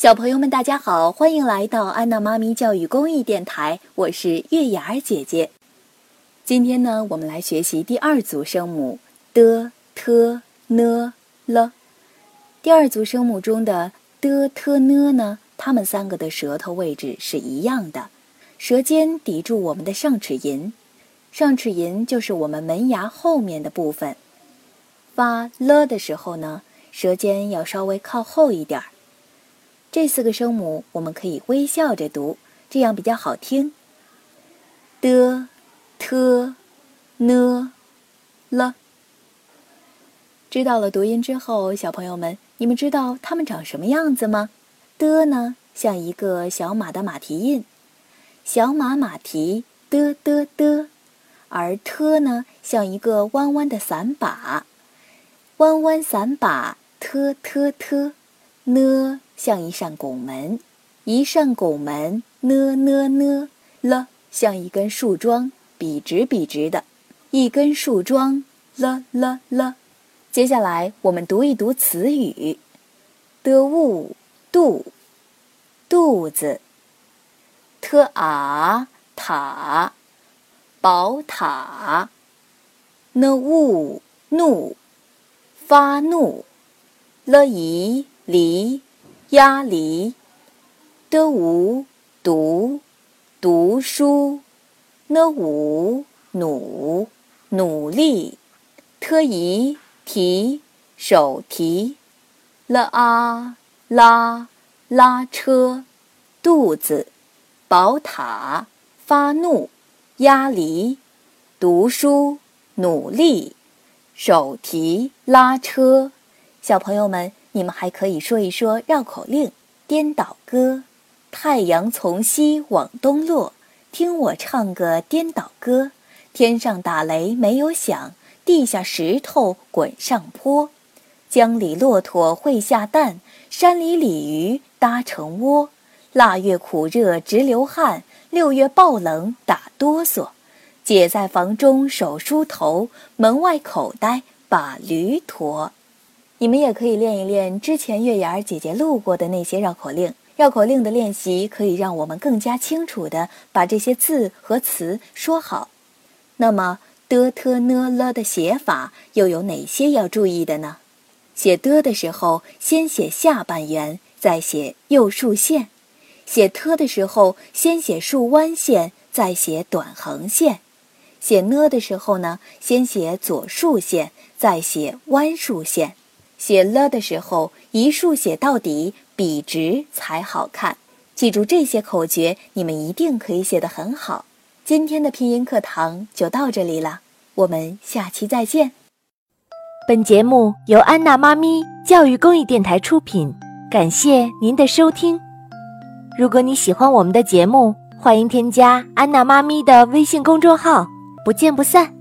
小朋友们，大家好，欢迎来到安娜妈咪教育公益电台，我是月牙儿姐姐。今天呢，我们来学习第二组声母的、特、呢、了。第二组声母中的的、t、呢呢，它们三个的舌头位置是一样的，舌尖抵住我们的上齿龈，上齿龈就是我们门牙后面的部分。发了的时候呢，舌尖要稍微靠后一点儿。这四个声母我们可以微笑着读，这样比较好听。的、特、呢、了。知道了读音之后，小朋友们，你们知道它们长什么样子吗？的呢，像一个小马的马蹄印，小马马蹄的的的；而特呢，像一个弯弯的伞把，弯弯伞把特特特。呢，像一扇拱门，一扇拱门，呢呢呢，了，像一根树桩，笔直笔直的，一根树桩，了了了。接下来我们读一读词语：的物，肚，肚子；，t a 塔，宝塔；，n u 怒，发怒；了一。离，鸭梨，的无读，读书，n u，努，努力，特一提，手提，了啊拉，拉车，肚子，宝塔，发怒，鸭梨，读书，努力，手提拉车，小朋友们。你们还可以说一说绕口令：颠倒歌，太阳从西往东落，听我唱个颠倒歌。天上打雷没有响，地下石头滚上坡。江里骆驼会下蛋，山里鲤鱼搭成窝。腊月苦热直流汗，六月暴冷打哆嗦。姐在房中手梳头，门外口袋把驴驮。你们也可以练一练之前月牙儿姐姐录过的那些绕口令。绕口令的练习可以让我们更加清楚地把这些字和词说好。那么的、特、呢、了的写法又有哪些要注意的呢？写的的时候，先写下半圆，再写右竖线；写特的时候，先写竖弯线，再写短横线；写呢的时候呢，先写左竖线，再写弯竖线。写了的时候，一竖写到底，笔直才好看。记住这些口诀，你们一定可以写得很好。今天的拼音课堂就到这里了，我们下期再见。本节目由安娜妈咪教育公益电台出品，感谢您的收听。如果你喜欢我们的节目，欢迎添加安娜妈咪的微信公众号，不见不散。